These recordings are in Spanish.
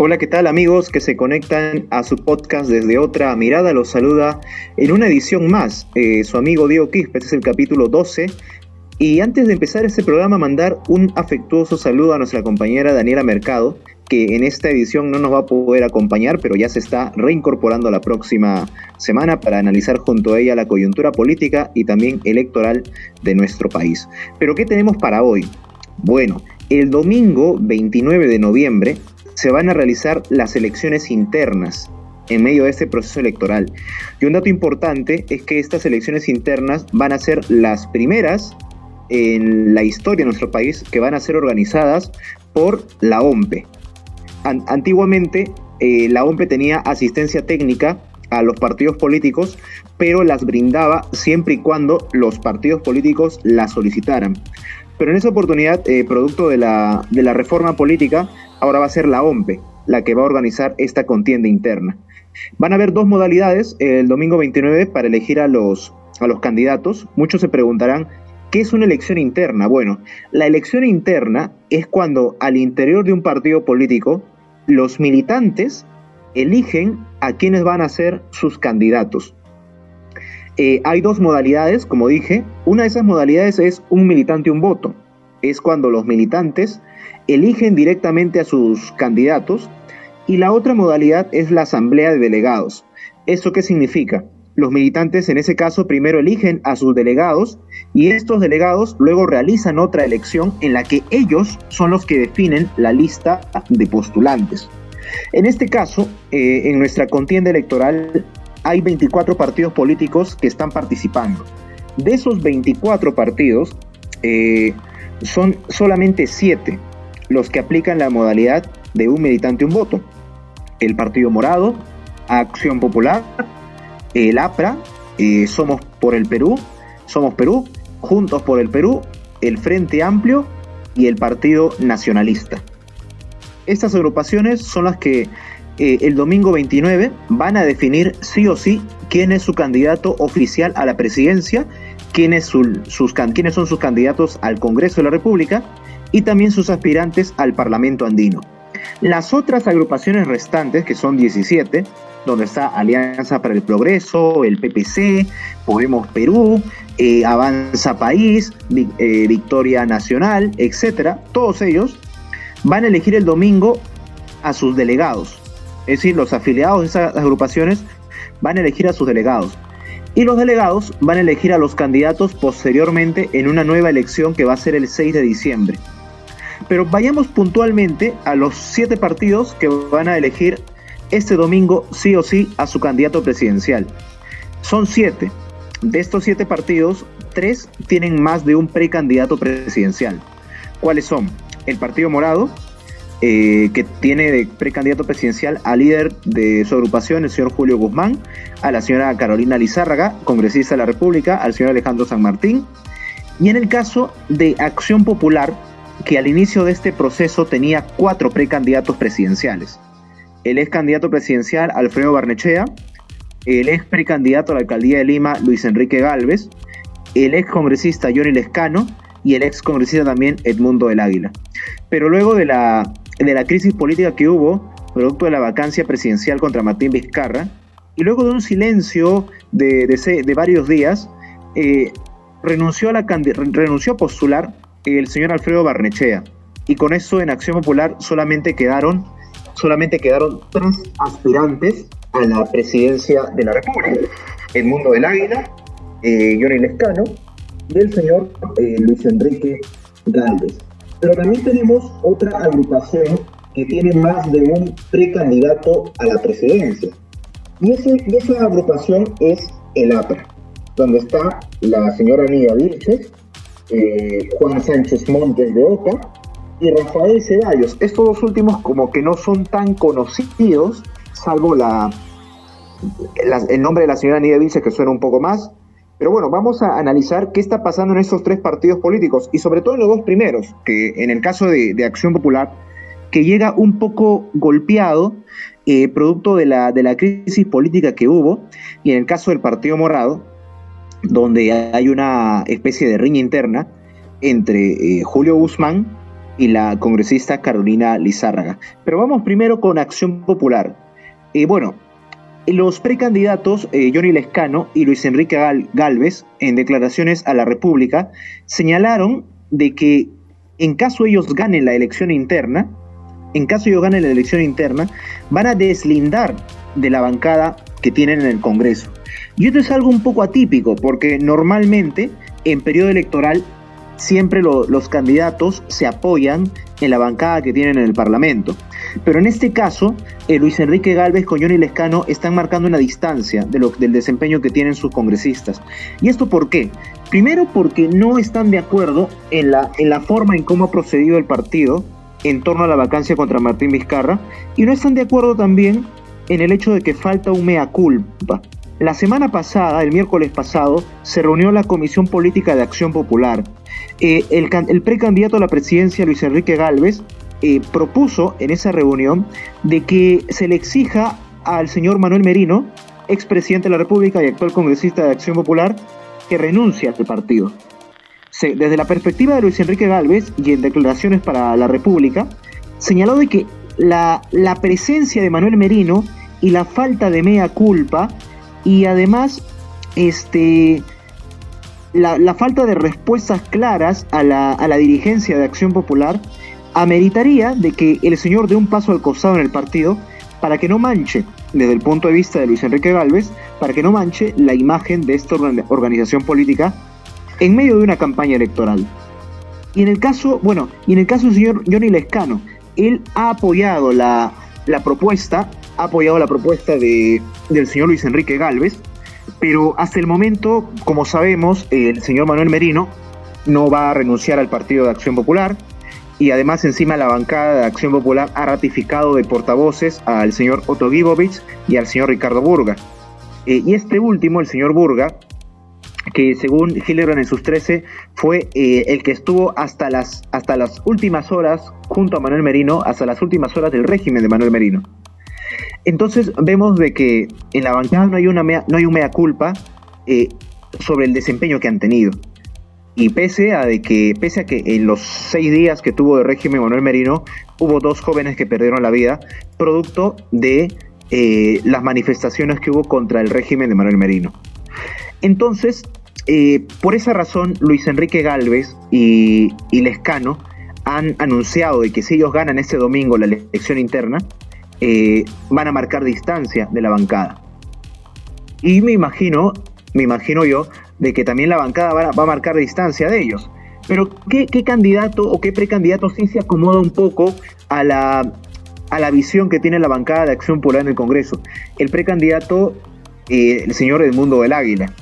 Hola, ¿qué tal amigos que se conectan a su podcast desde otra mirada? Los saluda en una edición más eh, su amigo Diego Quispe, este es el capítulo 12. Y antes de empezar este programa, mandar un afectuoso saludo a nuestra compañera Daniela Mercado, que en esta edición no nos va a poder acompañar, pero ya se está reincorporando la próxima semana para analizar junto a ella la coyuntura política y también electoral de nuestro país. Pero ¿qué tenemos para hoy? Bueno, el domingo 29 de noviembre se van a realizar las elecciones internas en medio de este proceso electoral. Y un dato importante es que estas elecciones internas van a ser las primeras en la historia de nuestro país que van a ser organizadas por la OMPE. antiguamente eh, la OMPE tenía asistencia técnica a los partidos políticos, pero las brindaba siempre y cuando los partidos políticos la solicitaran. Pero en esa oportunidad, eh, producto de la, de la reforma política, ahora va a ser la OMPE la que va a organizar esta contienda interna. Van a haber dos modalidades el domingo 29 para elegir a los, a los candidatos. Muchos se preguntarán, ¿qué es una elección interna? Bueno, la elección interna es cuando al interior de un partido político los militantes eligen a quienes van a ser sus candidatos. Eh, hay dos modalidades, como dije. Una de esas modalidades es un militante, un voto. Es cuando los militantes eligen directamente a sus candidatos y la otra modalidad es la asamblea de delegados. ¿Eso qué significa? Los militantes en ese caso primero eligen a sus delegados y estos delegados luego realizan otra elección en la que ellos son los que definen la lista de postulantes. En este caso, eh, en nuestra contienda electoral hay 24 partidos políticos que están participando. De esos 24 partidos, eh, son solamente 7 los que aplican la modalidad de un militante un voto. El Partido Morado, Acción Popular, el APRA, eh, Somos por el Perú, Somos Perú, Juntos por el Perú, el Frente Amplio y el Partido Nacionalista. Estas agrupaciones son las que eh, el domingo 29 van a definir sí o sí quién es su candidato oficial a la presidencia, quiénes, sus, quiénes son sus candidatos al Congreso de la República y también sus aspirantes al Parlamento andino. Las otras agrupaciones restantes, que son 17, donde está Alianza para el Progreso, el PPC, Podemos Perú, eh, Avanza País, eh, Victoria Nacional, etcétera, todos ellos van a elegir el domingo a sus delegados. Es decir, los afiliados de esas agrupaciones van a elegir a sus delegados. Y los delegados van a elegir a los candidatos posteriormente en una nueva elección que va a ser el 6 de diciembre. Pero vayamos puntualmente a los siete partidos que van a elegir este domingo sí o sí a su candidato presidencial. Son siete. De estos siete partidos, tres tienen más de un precandidato presidencial. ¿Cuáles son? El Partido Morado, eh, que tiene de precandidato presidencial al líder de su agrupación, el señor Julio Guzmán, a la señora Carolina Lizárraga, congresista de la República, al señor Alejandro San Martín. Y en el caso de Acción Popular, que al inicio de este proceso tenía cuatro precandidatos presidenciales. El ex candidato presidencial Alfredo Barnechea, el ex precandidato a la alcaldía de Lima Luis Enrique Galvez, el ex congresista Johnny Lescano y el ex congresista también Edmundo del Águila. Pero luego de la, de la crisis política que hubo, producto de la vacancia presidencial contra Martín Vizcarra, y luego de un silencio de, de, varios días, eh, renunció, a la, renunció a postular el señor Alfredo Barnechea. Y con eso en Acción Popular solamente quedaron, solamente quedaron tres aspirantes a la presidencia de la República. El Mundo del Águila, eh, Johnny Lescano y el señor eh, Luis Enrique Gálvez. Pero también tenemos otra agrupación que tiene más de un precandidato a la presidencia. Y, ese, esa agrupación es el APRA, donde está la señora Nia Vilches, eh, Juan Sánchez Montes de Oca y Rafael Ceballos. Estos dos últimos como que no son tan conocidos, salvo la, el nombre de la señora Nidia Vilches que suena un poco más, Pero bueno, vamos a analizar qué está pasando en estos tres partidos políticos y sobre todo en los dos primeros, que en el caso de, Acción Popular, que llega un poco golpeado, eh, producto de la, crisis política que hubo, y en el caso del Partido Morado, donde hay una especie de riña interna entre eh, Julio Guzmán y la congresista Carolina Lizárraga. Pero vamos primero con Acción Popular. Eh, bueno, los precandidatos eh, Johnny Lescano y Luis Enrique Galvez, en declaraciones a la República, señalaron de que en caso ellos ganen la elección interna, en caso ellos ganen la elección interna, van a deslindar de la bancada que tienen en el Congreso. Y esto es algo un poco atípico, porque normalmente en periodo electoral siempre los candidatos se apoyan en la bancada que tienen en el Parlamento. Pero en este caso, eh, Luis Enrique Galvez con Johnny Lescano están marcando una distancia del desempeño que tienen sus congresistas. ¿Y esto por qué? Primero porque no están de acuerdo en la, en la forma en cómo ha procedido el partido en torno a la vacancia contra Martín Vizcarra y no están de acuerdo también en el hecho de que falta un mea culpa. La semana pasada, el miércoles pasado, se reunió la Comisión Política de Acción Popular. Eh, el, precandidato a la presidencia, Luis Enrique Galvez, eh, propuso en esa reunión de que se le exija al señor Manuel Merino, expresidente de la República y actual congresista de Acción Popular, que renuncie al partido. desde la perspectiva de Luis Enrique Galvez y en declaraciones para la República, señaló de que la, la presencia de Manuel Merino y la falta de mea culpa y además este, la, falta de respuestas claras a la, a la, dirigencia de Acción Popular ameritaría de que el señor dé un paso al costado en el partido para que no manche, desde el punto de vista de Luis Enrique Galvez, para que no manche la imagen de esta organización política en medio de una campaña electoral. Y en el caso, bueno, y en el caso del señor Johnny Lescano, él ha apoyado la, la propuesta, ha apoyado la propuesta de, del señor Luis Enrique Galvez, pero hasta el momento, como sabemos, el señor Manuel Merino no va a renunciar al Partido de Acción Popular y además encima la bancada de Acción Popular ha ratificado de portavoces al señor Otto Gibovich y al señor Ricardo Burga. Eh, y este último, el señor Burga, que según Hildebrand en sus 13 fue eh, el que estuvo hasta las, hasta las últimas horas junto a Manuel Merino, hasta las últimas horas del régimen de Manuel Merino. Entonces vemos de que en la bancada no hay, una no hay un mea culpa eh, sobre el desempeño que han tenido. Y pese a, de que, pese a que en los seis días que tuvo de régimen Manuel Merino, hubo dos jóvenes que perdieron la vida, producto de eh, las manifestaciones que hubo contra el régimen de Manuel Merino. Entonces, eh, por esa razón, Luis Enrique Galvez y, Lescano han anunciado de que si ellos ganan este domingo la elección interna, eh, van a marcar distancia de la bancada. Y me imagino, me imagino yo, de que también la bancada va a, marcar distancia de ellos. Pero ¿qué, candidato o qué precandidato sí se acomoda un poco a la, a la visión que tiene la bancada de Acción Popular en el Congreso? El precandidato, eh, el señor Edmundo del Águila.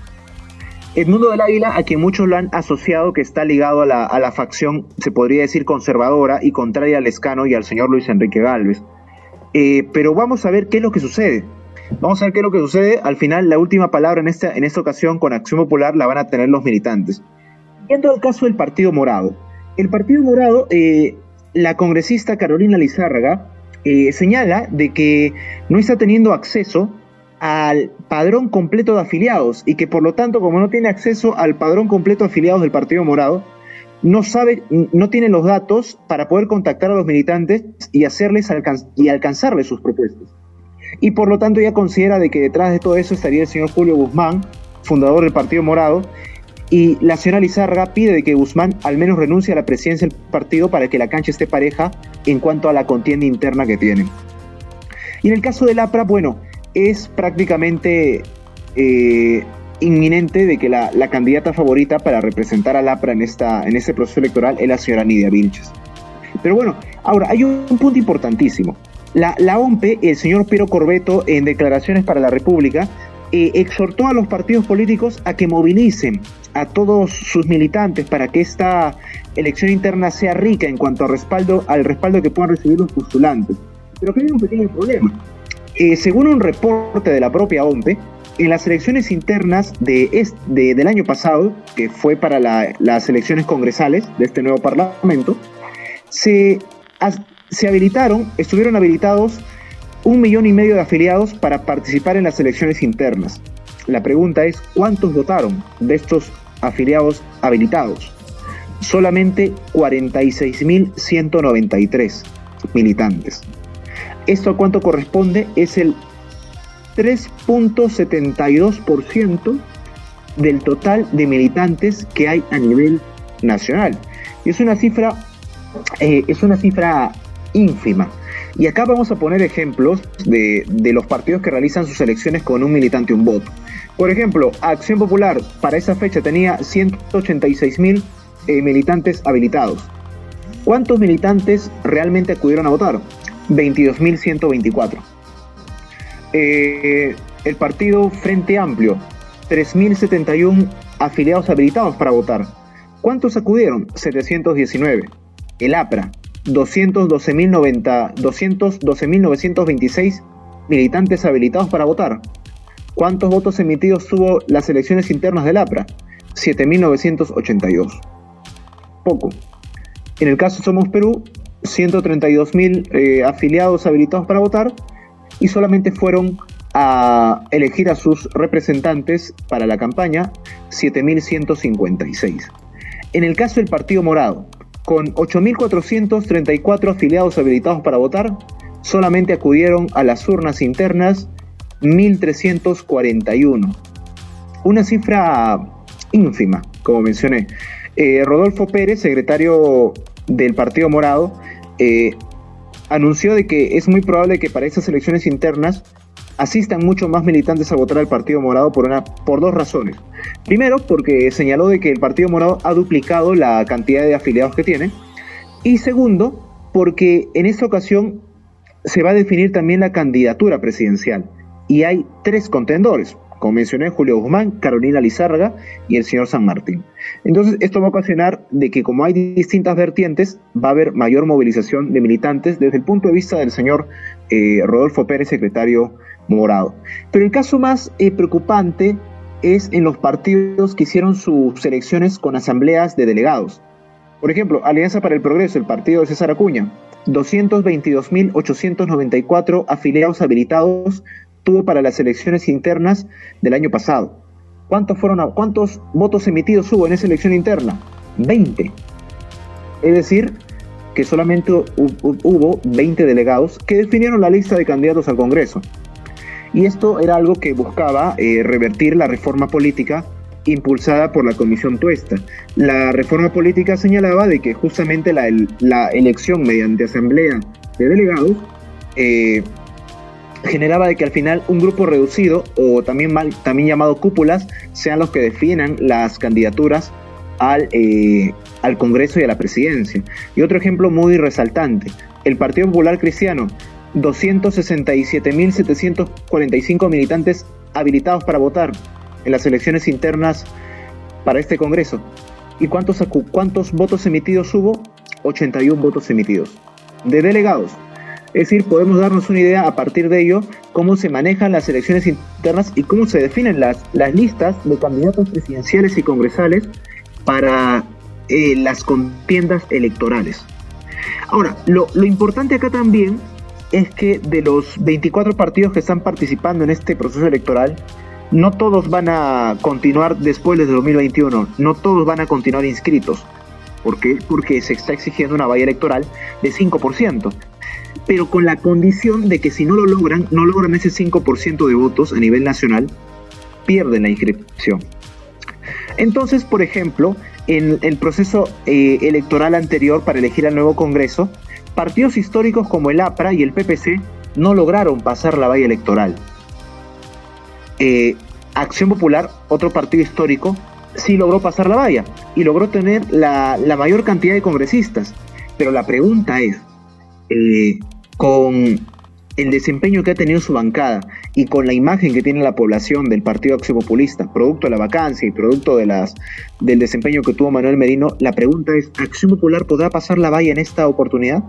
Edmundo del Águila, a quien muchos lo han asociado que está ligado a la, a la facción, se podría decir, conservadora y contraria al escano y al señor Luis Enrique Galvez. Eh, pero vamos a ver qué es lo que sucede. Vamos a ver qué es lo que sucede. Al final, la última palabra en esta, en esta ocasión con Acción Popular la van a tener los militantes. Yendo al caso del Partido Morado. El Partido Morado, eh, la congresista Carolina Lizárraga eh, señala de que no está teniendo acceso al padrón completo de afiliados y que por lo tanto, como no tiene acceso al padrón completo de afiliados del Partido Morado, no sabe, no tiene los datos para poder contactar a los militantes y hacerles y alcanzarles sus propuestas. Y por lo tanto ella considera de que detrás de todo eso estaría el señor Julio Guzmán, fundador del Partido Morado, y la señora Lizárraga pide de que Guzmán al menos renuncie a la presidencia del partido para que la cancha esté pareja en cuanto a la contienda interna que tienen. Y en el caso del APRA, bueno, es prácticamente eh, inminente de que la, candidata favorita para representar al APRA en, esta, en este proceso electoral es la señora Nidia Vilches. Pero bueno, ahora hay un, punto importantísimo. La, la, OMPE, el señor Piero Corbeto, en declaraciones para la República, eh, exhortó a los partidos políticos a que movilicen a todos sus militantes para que esta elección interna sea rica en cuanto a respaldo, al respaldo que puedan recibir los postulantes. Pero que hay un pequeño problema. Eh, según un reporte de la propia OMPE, en las elecciones internas de del año pasado, que fue para las elecciones congresales de este nuevo parlamento, se, se habilitaron, estuvieron habilitados un millón y medio de afiliados para participar en las elecciones internas. La pregunta es, ¿cuántos votaron de estos afiliados habilitados? Solamente 46.193 militantes. ¿Esto a cuánto corresponde? Es el 3.72% del total de militantes que hay a nivel nacional. Y es una cifra, eh, es una cifra ínfima. Y acá vamos a poner ejemplos de, los partidos que realizan sus elecciones con un militante un voto. Por ejemplo, Acción Popular para esa fecha tenía 186 mil eh, militantes habilitados. ¿Cuántos militantes realmente acudieron a votar? 22.124. Eh, el partido Frente Amplio, 3.071 afiliados habilitados para votar. ¿Cuántos acudieron? 719. El APRA, 212.926 militantes habilitados para votar. ¿Cuántos votos emitidos tuvo las elecciones internas del APRA? 7.982. Poco. En el caso Somos Perú, 132.000 eh, afiliados habilitados para votar y solamente fueron a elegir a sus representantes para la campaña 7.156. En el caso del Partido Morado, con 8.434 afiliados habilitados para votar, solamente acudieron a las urnas internas 1.341. Una cifra ínfima, como mencioné. Eh, Rodolfo Pérez, secretario del Partido Morado, eh, anunció de que es muy probable que para esas elecciones internas asistan muchos más militantes a votar al Partido Morado por, una, por dos razones. Primero, porque señaló de que el Partido Morado ha duplicado la cantidad de afiliados que tiene. Y segundo, porque en esta ocasión se va a definir también la candidatura presidencial. Y hay tres contendores, como mencioné, Julio Guzmán, Carolina Lizárraga y el señor San Martín. Entonces, esto va a ocasionar de que como hay distintas vertientes, va a haber mayor movilización de militantes desde el punto de vista del señor eh, Rodolfo Pérez, secretario morado. Pero el caso más eh, preocupante es en los partidos que hicieron sus elecciones con asambleas de delegados. Por ejemplo, Alianza para el Progreso, el partido de César Acuña, 222.894 afiliados habilitados tuvo para las elecciones internas del año pasado. ¿Cuántos, fueron, ¿Cuántos votos emitidos hubo en esa elección interna? 20. Es decir, que solamente hubo 20 delegados que definieron la lista de candidatos al Congreso. Y esto era algo que buscaba eh, revertir la reforma política impulsada por la Comisión Tuesta. La reforma política señalaba de que justamente la, elección mediante asamblea de delegados eh, generaba de que al final un grupo reducido o también llamado cúpulas sean los que definan las candidaturas al, eh, al Congreso y a la presidencia. Y otro ejemplo muy resaltante, el Partido Popular Cristiano, 267.745 militantes habilitados para votar en las elecciones internas para este Congreso. ¿Y cuántos, cuántos votos emitidos hubo? 81 votos emitidos. De delegados, es decir, podemos darnos una idea a partir de ello cómo se manejan las elecciones internas y cómo se definen las, las listas de candidatos presidenciales y congresales para eh, las contiendas electorales. Ahora, lo, lo importante acá también es que de los 24 partidos que están participando en este proceso electoral, no todos van a continuar después del 2021, no todos van a continuar inscritos. ¿Por qué? Porque se está exigiendo una valla electoral de 5% pero con la condición de que si no lo logran, no logran ese 5% de votos a nivel nacional, pierden la inscripción. Entonces, por ejemplo, en el proceso eh, electoral anterior para elegir al nuevo Congreso, partidos históricos como el APRA y el PPC no lograron pasar la valla electoral. Eh, Acción Popular, otro partido histórico, sí logró pasar la valla y logró tener la, mayor cantidad de congresistas. Pero la pregunta es, eh, con el desempeño que ha tenido su bancada y con la imagen que tiene la población del Partido Acción Populista, producto de la vacancia y producto de las, del desempeño que tuvo Manuel Merino, la pregunta es, ¿Acción Popular podrá pasar la valla en esta oportunidad?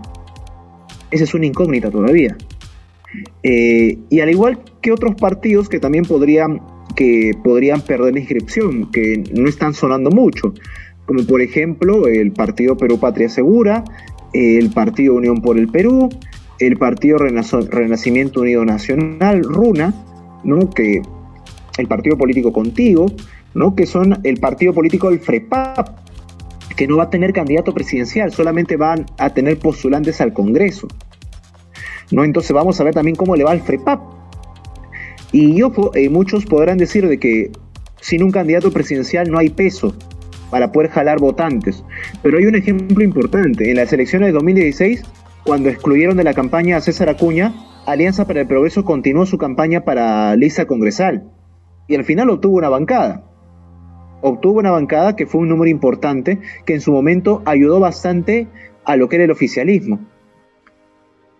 Esa es una incógnita todavía. Eh, y al igual que otros partidos que también podrían que podrían perder la inscripción, que no están sonando mucho, como por ejemplo el Partido Perú Patria Segura, el Partido Unión por el Perú, el Partido Renacimiento Unido Nacional, RUNA, ¿no? que el partido político contigo, ¿no? que son el partido político del FREPAP, que no va a tener candidato presidencial, solamente van a tener postulantes al Congreso. ¿no? Entonces vamos a ver también cómo le va al FREPAP. Y eh, muchos podrán decir de que sin un candidato presidencial no hay peso para poder jalar votantes. Pero hay un ejemplo importante. En las elecciones de 2016, cuando excluyeron de la campaña a César Acuña, Alianza para el Progreso continuó su campaña para lista congresal. Y al final obtuvo una bancada. Obtuvo una bancada que fue un número importante, que en su momento ayudó bastante a lo que era el oficialismo.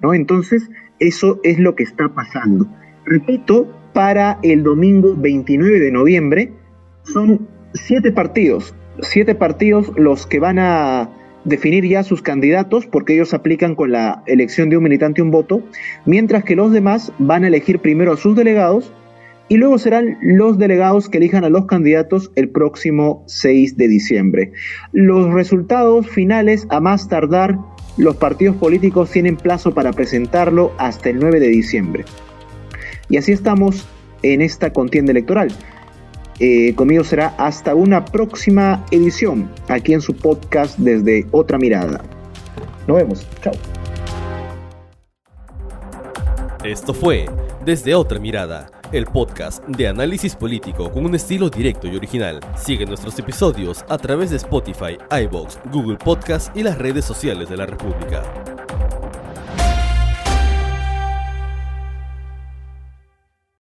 ¿No? Entonces, eso es lo que está pasando. Repito, para el domingo 29 de noviembre son siete partidos, siete partidos los que van a definir ya sus candidatos porque ellos aplican con la elección de un militante un voto, mientras que los demás van a elegir primero a sus delegados y luego serán los delegados que elijan a los candidatos el próximo 6 de diciembre. Los resultados finales, a más tardar, los partidos políticos tienen plazo para presentarlo hasta el 9 de diciembre. Y así estamos en esta contienda electoral. Eh, conmigo será hasta una próxima edición aquí en su podcast desde otra mirada. Nos vemos. Chao. Esto fue Desde otra mirada, el podcast de análisis político con un estilo directo y original. Sigue nuestros episodios a través de Spotify, iBox, Google Podcast y las redes sociales de la República.